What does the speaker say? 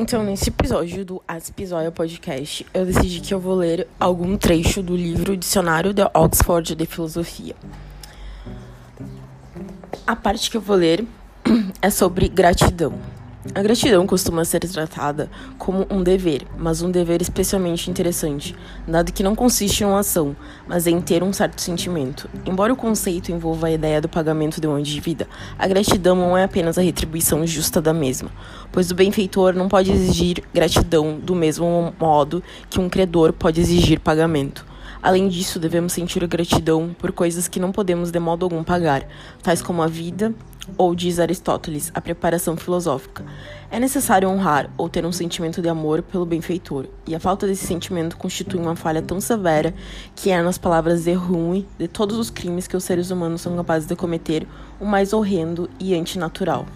Então, nesse episódio do Aspisoia Podcast, eu decidi que eu vou ler algum trecho do livro Dicionário de Oxford de Filosofia. A parte que eu vou ler é sobre gratidão. A gratidão costuma ser tratada como um dever, mas um dever especialmente interessante, dado que não consiste em uma ação, mas em ter um certo sentimento. Embora o conceito envolva a ideia do pagamento de uma dívida, a gratidão não é apenas a retribuição justa da mesma, pois o benfeitor não pode exigir gratidão do mesmo modo que um credor pode exigir pagamento. Além disso, devemos sentir gratidão por coisas que não podemos de modo algum pagar, tais como a vida, ou diz Aristóteles, a preparação filosófica. É necessário honrar ou ter um sentimento de amor pelo benfeitor, e a falta desse sentimento constitui uma falha tão severa que é, nas palavras de Rumi, de todos os crimes que os seres humanos são capazes de cometer, o mais horrendo e antinatural.